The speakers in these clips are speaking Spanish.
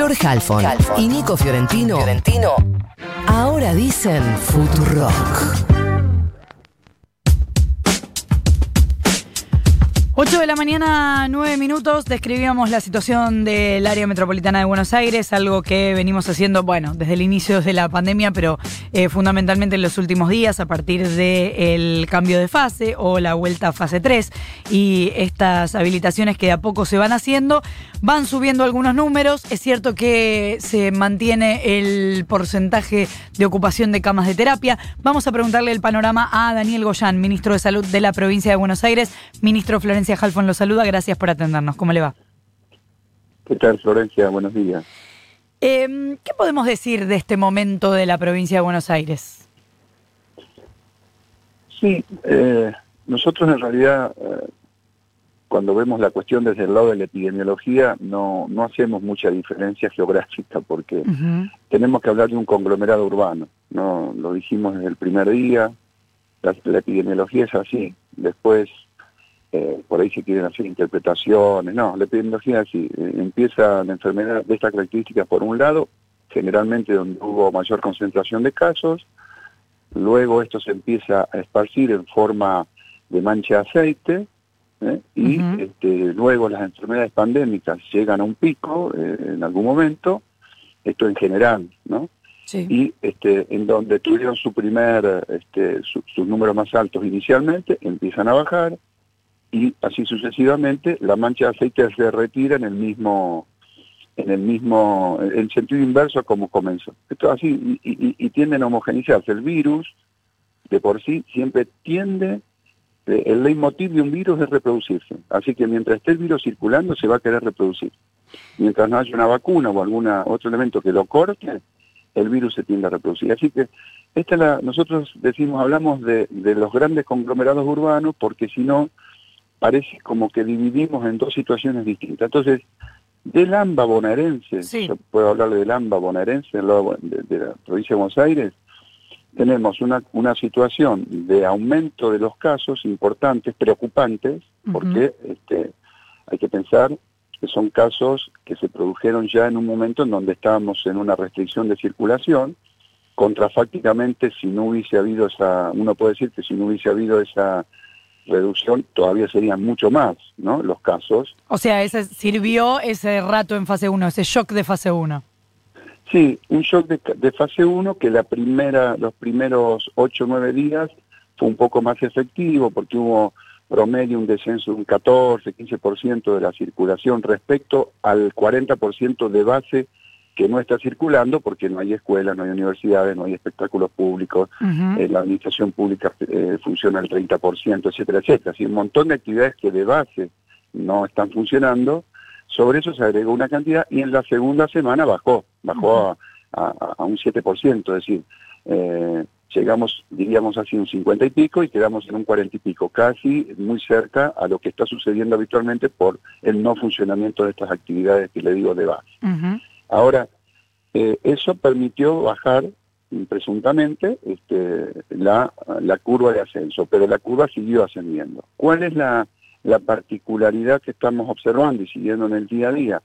Flor Halfon y Nico Fiorentino, Fiorentino ahora dicen Futurock. 8 de la mañana, 9 minutos, describíamos la situación del área metropolitana de Buenos Aires, algo que venimos haciendo, bueno, desde el inicio de la pandemia, pero eh, fundamentalmente en los últimos días, a partir del cambio de fase o la vuelta a fase 3 y estas habilitaciones que de a poco se van haciendo, van subiendo algunos números. Es cierto que se mantiene el porcentaje de ocupación de camas de terapia. Vamos a preguntarle el panorama a Daniel Goyán, ministro de Salud de la provincia de Buenos Aires, ministro Florencia Florencia lo saluda, gracias por atendernos. ¿Cómo le va? ¿Qué tal, Florencia? Buenos días. Em, ¿Qué podemos decir de este momento de la provincia de Buenos Aires? Sí, eh, nosotros en realidad, eh, cuando vemos la cuestión desde el lado de la epidemiología, no, no hacemos mucha diferencia geográfica porque tenemos que hablar de un conglomerado urbano. no Lo dijimos desde el primer día, la epidemiología es así. Después eh, por ahí se quieren hacer interpretaciones, no, la epidemiología así, eh, empieza la enfermedad de estas características por un lado, generalmente donde hubo mayor concentración de casos, luego esto se empieza a esparcir en forma de mancha de aceite, ¿eh? y este, luego las enfermedades pandémicas llegan a un pico en algún momento, esto en general, ¿no? Y este, en donde tuvieron su primer, este, sus números más altos inicialmente, empiezan a bajar, y así sucesivamente, la mancha de aceite se retira en el mismo en el mismo en sentido inverso como comenzó. Esto así y, y, tienden a homogeneizarse. El virus de por sí siempre tiende eh, el leitmotiv de un virus es reproducirse. Así que mientras esté el virus circulando se va a querer reproducir. Mientras no haya una vacuna o algún otro elemento que lo corte, el virus se tiende a reproducir. Así que esta la, nosotros decimos, hablamos de los grandes conglomerados urbanos porque si no, parece como que dividimos en dos situaciones distintas. Entonces, del AMBA bonaerense, yo puedo hablarle del AMBA bonaerense de, de, la provincia de Buenos Aires, tenemos una, una situación de aumento de los casos importantes, preocupantes, porque este, hay que pensar que son casos que se produjeron ya en un momento en donde estábamos en una restricción de circulación, contrafácticamente si no hubiese habido esa, uno puede decir que si no hubiese habido esa reducción todavía serían mucho más, ¿no? Los casos. O sea, ese sirvió ese rato en fase 1, ese shock de fase 1. Sí, un shock de, fase 1 que la primera, los primeros 8 o 9 días fue un poco más efectivo porque hubo promedio un descenso de un 14, 15% de la circulación respecto al 40% de base que no está circulando porque no hay escuelas, no hay universidades, no hay espectáculos públicos, eh, la administración pública eh, funciona al 30%, etcétera, etcétera. Así un montón de actividades que de base no están funcionando, sobre eso se agregó una cantidad y en la segunda semana bajó, bajó a, un 7%, es decir, eh, llegamos, diríamos así, un 50 y pico y quedamos en un 40 y pico, casi muy cerca a lo que está sucediendo habitualmente por el no funcionamiento de estas actividades que le digo de base. Ahora, eh, eso permitió bajar presuntamente este, la, curva de ascenso, pero la curva siguió ascendiendo. ¿Cuál es la, particularidad que estamos observando y siguiendo en el día a día?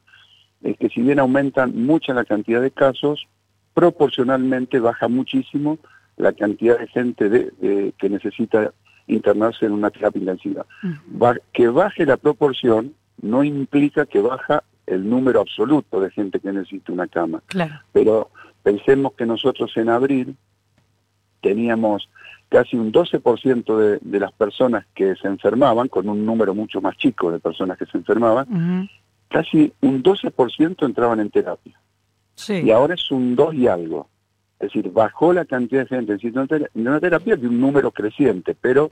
Es que si bien aumentan mucha la cantidad de casos, proporcionalmente baja muchísimo la cantidad de gente de, que necesita internarse en una terapia intensiva. que baje la proporción no implica que baja el número absoluto de gente que necesita una cama. Claro. Pero pensemos que nosotros en abril teníamos casi un 12% de, de las personas que se enfermaban, con un número mucho más chico de personas que se enfermaban, casi un 12% entraban en terapia. Sí. Y ahora es un 2 y algo. Es decir, bajó la cantidad de gente en una terapia de un número creciente, pero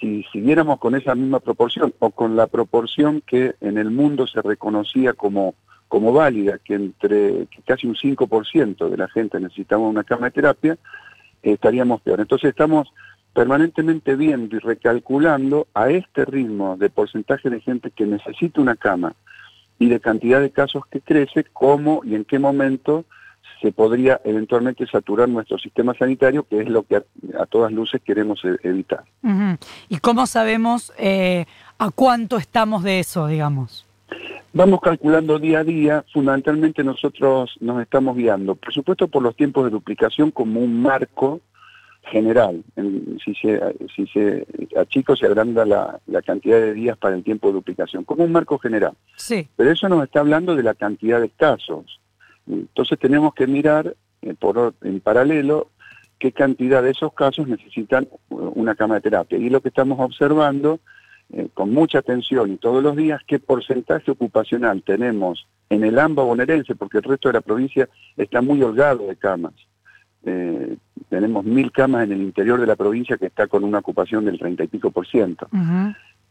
si siguiéramos con esa misma proporción o con la proporción que en el mundo se reconocía como, como válida, que entre casi un 5% de la gente necesitaba una cama de terapia, estaríamos peor. Entonces estamos permanentemente viendo y recalculando a este ritmo de porcentaje de gente que necesita una cama y de cantidad de casos que crece, cómo y en qué momento se podría eventualmente saturar nuestro sistema sanitario, que es lo que a, todas luces queremos e, evitar. ¿Y cómo sabemos eh, a cuánto estamos de eso, digamos? Vamos calculando día a día, fundamentalmente nosotros nos estamos guiando, por supuesto por los tiempos de duplicación como un marco general. si se, si se achica se agranda la, cantidad de días para el tiempo de duplicación, como un marco general. Sí. Pero eso nos está hablando de la cantidad de casos. Entonces tenemos que mirar eh, por, en paralelo qué cantidad de esos casos necesitan una cama de terapia. Y lo que estamos observando eh, con mucha atención y todos los días qué porcentaje ocupacional tenemos en el AMBA bonaerense, porque el resto de la provincia está muy holgado de camas. Eh, tenemos mil camas en el interior de la provincia que está con una ocupación del treinta y pico por ciento.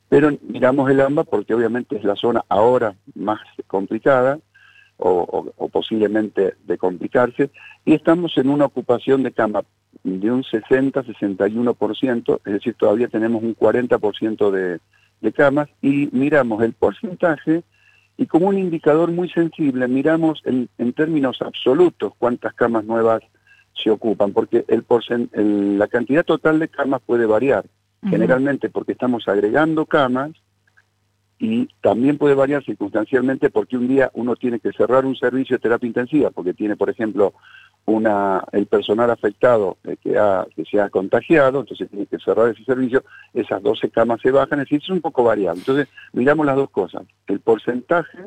Pero miramos el AMBA porque obviamente es la zona ahora más complicada o, posiblemente de complicarse y estamos en una ocupación de cama de un 60-61%, es decir, todavía tenemos un 40% de, de camas y miramos el porcentaje y como un indicador muy sensible miramos en, en términos absolutos cuántas camas nuevas se ocupan, porque el, la cantidad total de camas puede variar, generalmente porque estamos agregando camas y también puede variar circunstancialmente porque un día uno tiene que cerrar un servicio de terapia intensiva, porque tiene, por ejemplo, una, el personal afectado eh, que, ha, se ha contagiado, entonces tiene que cerrar ese servicio, esas 12 camas se bajan, es decir, es un poco variable. Entonces, miramos las dos cosas, el porcentaje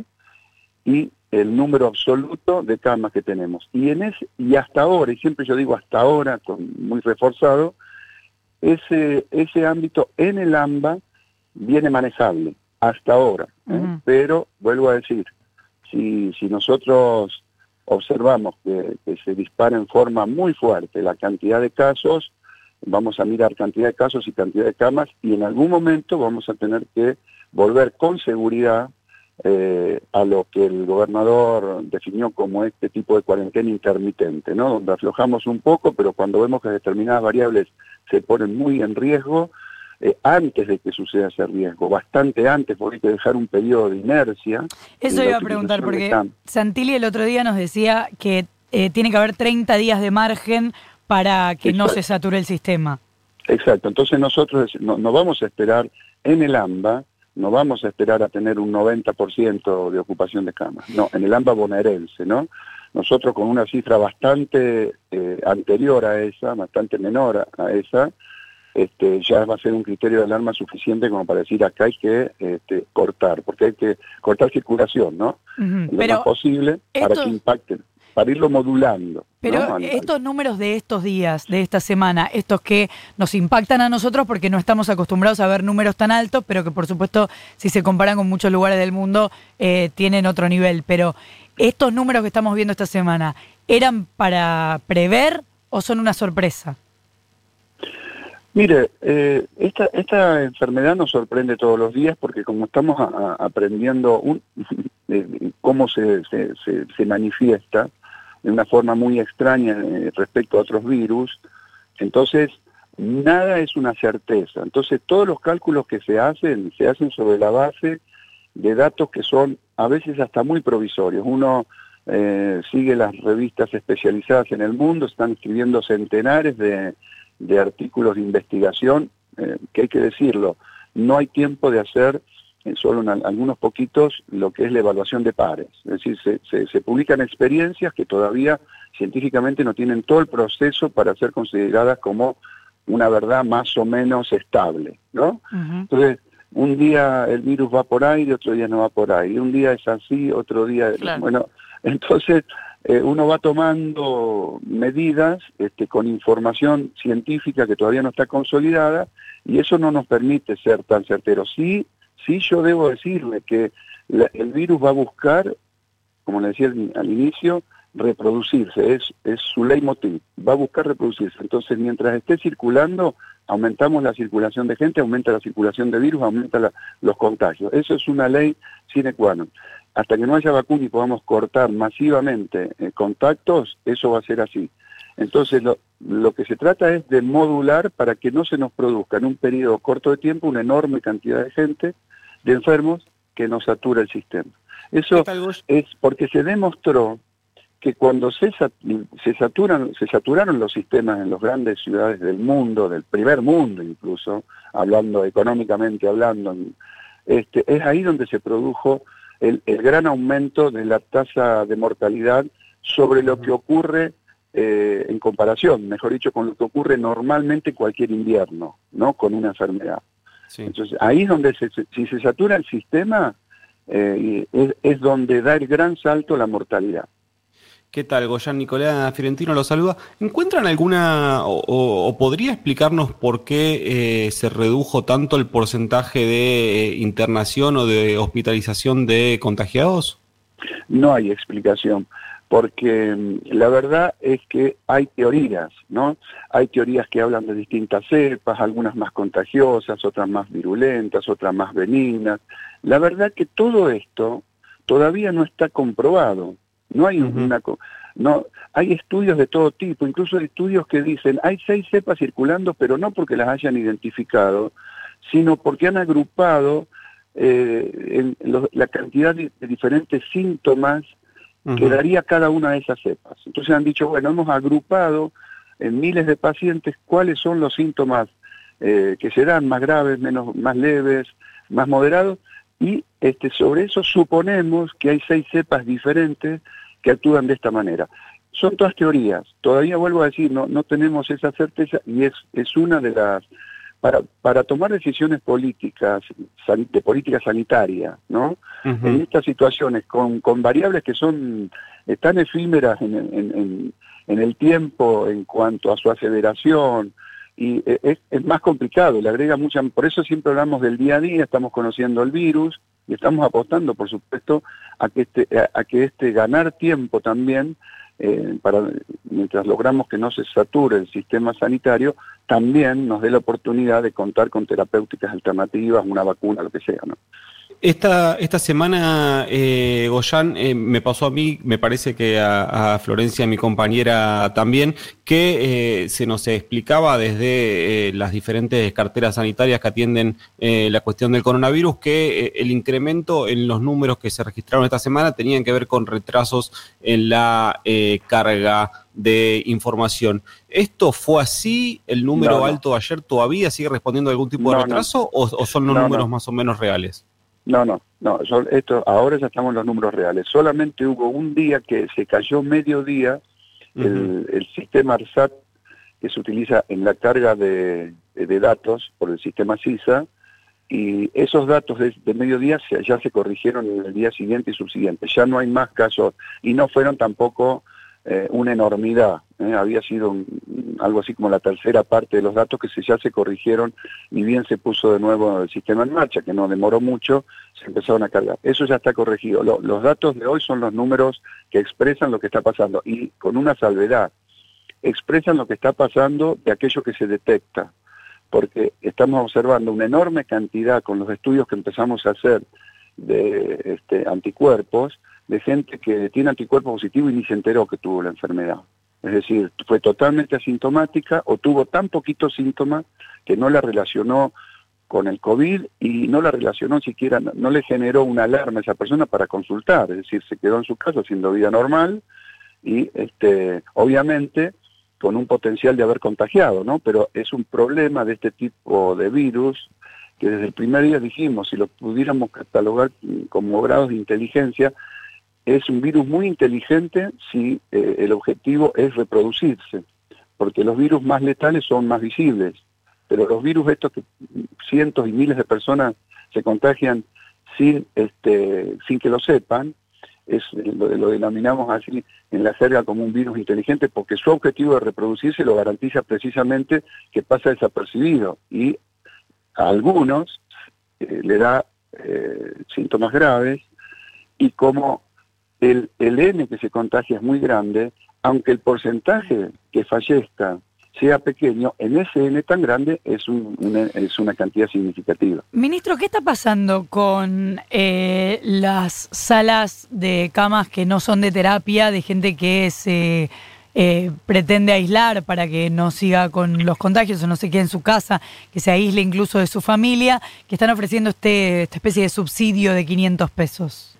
y el número absoluto de camas que tenemos. Y, en ese, y hasta ahora, y siempre yo digo hasta ahora, con, muy reforzado, ese, ese ámbito en el AMBA viene manejable, hasta ahora. ¿eh? Pero, vuelvo a decir, si, si nosotros observamos que, que, se dispara en forma muy fuerte la cantidad de casos, vamos a mirar cantidad de casos y cantidad de camas y en algún momento vamos a tener que volver con seguridad eh, a lo que el gobernador definió como este tipo de cuarentena intermitente, ¿no? Donde aflojamos un poco, pero cuando vemos que determinadas variables se ponen muy en riesgo, eh, antes de que suceda ese riesgo, bastante antes, porque hay que dejar un periodo de inercia. Eso iba a preguntar, porque Santilli el otro día nos decía que eh, tiene que haber 30 días de margen para que no se sature el sistema. Exacto, entonces nosotros no, no vamos a esperar en el AMBA no vamos a esperar a tener un 90% de ocupación de camas, no, en el AMBA bonaerense, ¿no? Nosotros con una cifra bastante eh, anterior a esa, bastante menor a esa, este, ya va a ser un criterio de alarma suficiente como para decir acá hay que este, cortar, porque hay que cortar circulación, ¿no? Lo más posible para que impacten para irlo modulando. Pero estos números de estos días, de esta semana, estos que nos impactan a nosotros porque no estamos acostumbrados a ver números tan altos, pero que por supuesto si se comparan con muchos lugares del mundo eh, tienen otro nivel. Pero estos números que estamos viendo esta semana, ¿eran para prever o son una sorpresa? Mire, eh, esta, esta enfermedad nos sorprende todos los días porque como estamos aprendiendo eh, cómo se, se, se manifiesta, de una forma muy extraña eh, respecto a otros virus. Entonces, nada es una certeza. Entonces, todos los cálculos que se hacen, se hacen sobre la base de datos que son a veces hasta muy provisorios. Uno eh, sigue las revistas especializadas en el mundo, están escribiendo centenares de, artículos de investigación, eh, que hay que decirlo, no hay tiempo de hacer solo en algunos poquitos, lo que es la evaluación de pares. Es decir, se, se, publican experiencias que todavía científicamente no tienen todo el proceso para ser consideradas como una verdad más o menos estable, ¿no? Entonces, un día el virus va por aire, otro día no va por aire, un día es así, otro día... Bueno, entonces eh, uno va tomando medidas este, con información científica que todavía no está consolidada y eso no nos permite ser tan certeros. Sí, Sí, yo debo decirle que el virus va a buscar, como le decía al, inicio, reproducirse, es, es su leitmotiv, va a buscar reproducirse. Entonces, mientras esté circulando, aumentamos la circulación de gente, aumenta la circulación de virus, aumenta los contagios. Eso es una ley sine qua non. Hasta que no haya vacuna y podamos cortar masivamente eh, contactos, eso va a ser así. Entonces, lo, lo que se trata es de modular para que no se nos produzca en un periodo corto de tiempo una enorme cantidad de gente de enfermos que nos satura el sistema. Eso es porque se demostró que cuando se, se, saturan, se saturaron los sistemas en las grandes ciudades del mundo, del primer mundo incluso, hablando económicamente hablando, este, es ahí donde se produjo el, gran aumento de la tasa de mortalidad sobre lo que ocurre eh, en comparación, mejor dicho, con lo que ocurre normalmente cualquier invierno, ¿no? Con una enfermedad. Entonces, ahí es donde si se satura el sistema, eh, es, donde da el gran salto la mortalidad. ¿Qué tal? Goyan Nicolás Fiorentino lo saluda. ¿Encuentran alguna o, podría explicarnos por qué eh, se redujo tanto el porcentaje de eh, internación o de hospitalización de contagiados? No hay explicación porque mm, la verdad es que hay teorías, ¿no? Hay teorías que hablan de distintas cepas, algunas más contagiosas, otras más virulentas, otras más benignas. La verdad que todo esto todavía no está comprobado. No hay una no hay estudios de todo tipo, incluso hay estudios que dicen hay seis cepas circulando, pero no porque las hayan identificado, sino porque han agrupado eh, la cantidad de diferentes síntomas que daría cada una de esas cepas. Entonces han dicho, bueno, hemos agrupado en miles de pacientes cuáles son los síntomas eh, que serán más graves, menos, más leves, más moderados, y este, sobre eso suponemos que hay seis cepas diferentes que actúan de esta manera. Son todas teorías, todavía vuelvo a decir, no, no tenemos esa certeza y es, es una de las para, para tomar decisiones políticas, de política sanitaria, ¿no? En estas situaciones, con, con variables que son tan efímeras en, en, en, el tiempo en cuanto a su aceleración, y e, es, es, más complicado, le agrega mucha, por eso siempre hablamos del día a día, estamos conociendo el virus y estamos apostando, por supuesto, a que este, a que este ganar tiempo también eh, mientras logramos que no se sature el sistema sanitario, también nos dé la oportunidad de contar con terapéuticas alternativas, una vacuna, lo que sea. ¿no? Esta, esta semana, eh, Goyan, eh, me pasó a mí, me parece que a, Florencia, mi compañera también, que eh, se nos explicaba desde eh, las diferentes carteras sanitarias que atienden la cuestión del coronavirus que el incremento en los números que se registraron esta semana tenían que ver con retrasos en la carga de información. ¿Esto fue así? ¿El número alto ayer todavía sigue respondiendo a algún tipo de retraso o, son los números más o menos reales? No, no, no, esto, ahora ya estamos en los números reales. Solamente hubo un día que se cayó medio día el, sistema ARSAT que se utiliza en la carga de, datos por el sistema CISA, y esos datos de, de mediodía ya se corrigieron en el día siguiente y subsiguiente. Ya no hay más casos, y no fueron tampoco eh, una enormidad. ¿eh? Había sido algo así como la tercera parte de los datos que se, ya se corrigieron y bien se puso de nuevo el sistema en marcha, que no demoró mucho, se empezaron a cargar. Eso ya está corregido. los datos de hoy son los números que expresan lo que está pasando y con una salvedad. Expresan lo que está pasando de aquello que se detecta, porque estamos observando una enorme cantidad con los estudios que empezamos a hacer de este, anticuerpos, de gente que tiene anticuerpo positivo y ni se enteró que tuvo la enfermedad. Es decir, fue totalmente asintomática o tuvo tan poquitos síntomas que no la relacionó con el COVID y no la relacionó siquiera, no le generó una alarma a esa persona para consultar, es decir, se quedó en su casa haciendo vida normal y este, obviamente con un potencial de haber contagiado, ¿no? Pero es un problema de este tipo de virus que desde el primer día dijimos, si lo pudiéramos catalogar como grados de inteligencia, es un virus muy inteligente si eh, el objetivo es reproducirse, porque los virus más letales son más visibles, pero los virus estos que cientos y miles de personas se contagian sin, este, sin que lo sepan, es, lo, denominamos así en la jerga como un virus inteligente porque su objetivo de reproducirse lo garantiza precisamente que pasa desapercibido y a algunos eh, le da eh, síntomas graves y como el, el N que se contagia es muy grande, aunque el porcentaje que fallezca sea pequeño, en ese N tan grande es, un, una, es una cantidad significativa. Ministro, ¿qué está pasando con eh, las salas de camas que no son de terapia, de gente que se eh, pretende aislar para que no siga con los contagios o no se quede en su casa, que se aísle incluso de su familia, que están ofreciendo este, esta especie de subsidio de 500 pesos?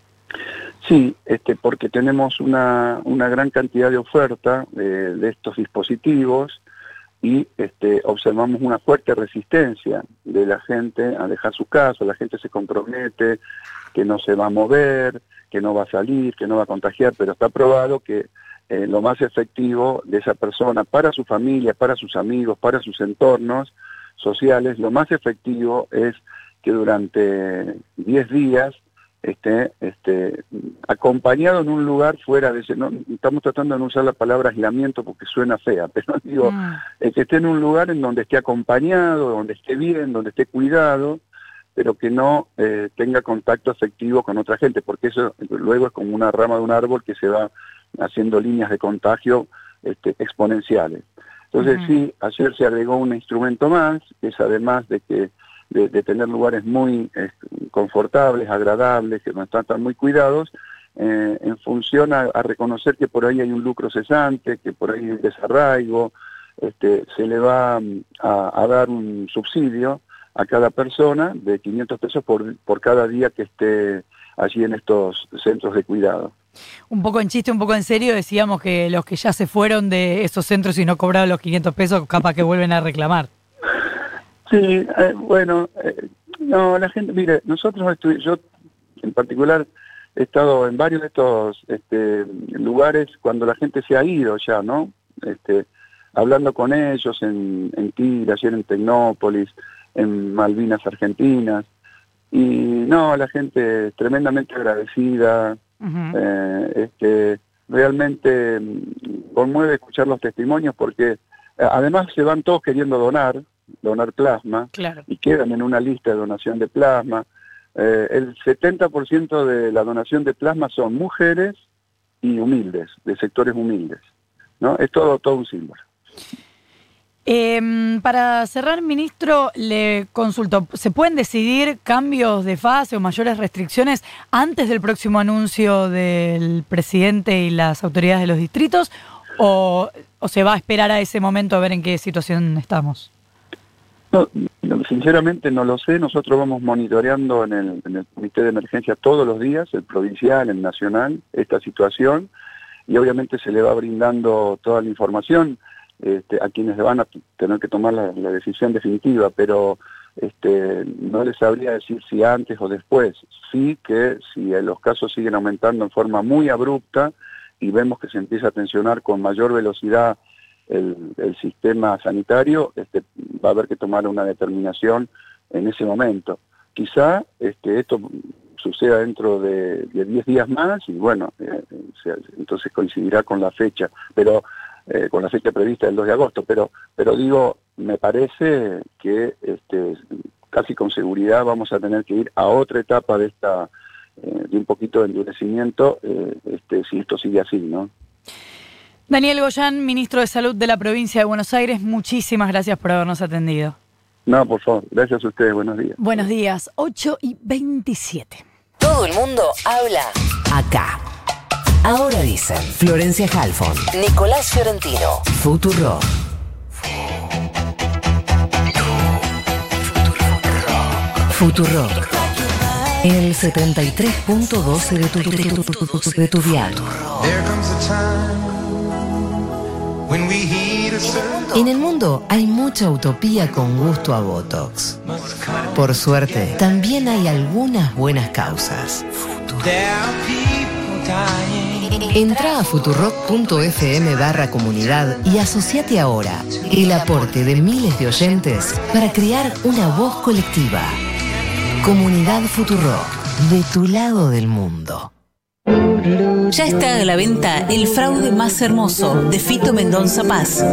Sí, este, porque tenemos una, una gran cantidad de oferta de estos dispositivos y este, observamos una fuerte resistencia de la gente a dejar su casa, la gente se compromete que no se va a mover, que no va a salir, que no va a contagiar, pero está probado que eh, lo más efectivo de esa persona para su familia, para sus amigos, para sus entornos sociales, lo más efectivo es que durante 10 días esté este, acompañado en un lugar fuera de ese, no, estamos tratando de no usar la palabra aislamiento porque suena fea, pero digo, mm. que esté en un lugar en donde esté acompañado, donde esté bien, donde esté cuidado, pero que no eh, tenga contacto afectivo con otra gente, porque eso luego es como una rama de un árbol que se va haciendo líneas de contagio este, exponenciales. Entonces sí, ayer se agregó un instrumento más, que es además de que de, tener lugares muy confortables, agradables, que no están tan muy cuidados, eh, en función a, reconocer que por ahí hay un lucro cesante, que por ahí hay un desarraigo, este, se le va mm, a, dar un subsidio a cada persona de 500 pesos por, por cada día que esté allí en estos centros de cuidado. Un poco en chiste, un poco en serio, decíamos que los que ya se fueron de esos centros y no cobraron los 500 pesos, capaz que vuelven a reclamar. Sí, eh, bueno, eh, no, la gente, mire, nosotros, yo en particular he estado en varios de estos este, lugares cuando la gente se ha ido ya, ¿no? Este, hablando con ellos en, en Tigre, ayer en Tecnópolis, en Malvinas Argentinas, y no, la gente es tremendamente agradecida, eh, este, realmente conmueve escuchar los testimonios porque además se van todos queriendo donar, donar plasma y quedan en una lista de donación de plasma. Eh, el 70% de la donación de plasma son mujeres y humildes, de sectores humildes. ¿no? Es todo, todo un símbolo. Em, para cerrar, ministro, le consulto, ¿se pueden decidir cambios de fase o mayores restricciones antes del próximo anuncio del presidente y las autoridades de los distritos? ¿O, o se va a esperar a ese momento a ver en qué situación estamos? No, sinceramente no lo sé. Nosotros vamos monitoreando en el, comité de emergencia todos los días, el provincial, el nacional, esta situación y obviamente se le va brindando toda la información este, a quienes van a tener que tomar la, decisión definitiva, pero este, no les sabría decir si antes o después. Sí que si los casos siguen aumentando en forma muy abrupta y vemos que se empieza a tensionar con mayor velocidad el, sistema sanitario, este, va a haber que tomar una determinación en ese momento. Quizá este, esto suceda dentro de 10 días más y bueno, eh, entonces coincidirá con la fecha, pero eh, con la fecha prevista del 2 de agosto, pero, pero digo, me parece que este, casi con seguridad vamos a tener que ir a otra etapa de esta eh, de un poquito de endurecimiento este, si esto sigue así, ¿no? Daniel Goyán, ministro de Salud de la provincia de Buenos Aires, muchísimas gracias por habernos atendido. No, por favor, gracias a ustedes, buenos días. Buenos días, 8 y 27. Todo el mundo habla acá. Ahora dicen Florencia Halfon, Nicolás Fiorentino, Futuro. Futuro. El 73.12 de tu, de tu, de en el mundo hay mucha utopía con gusto a Botox. Por suerte, también hay algunas buenas causas. Entra a futurock.fm barra comunidad y asociate ahora el aporte de miles de oyentes para crear una voz colectiva. Comunidad Futurock, de tu lado del mundo. Ya está a la venta El fraude más hermoso de Fito Mendonza Paz.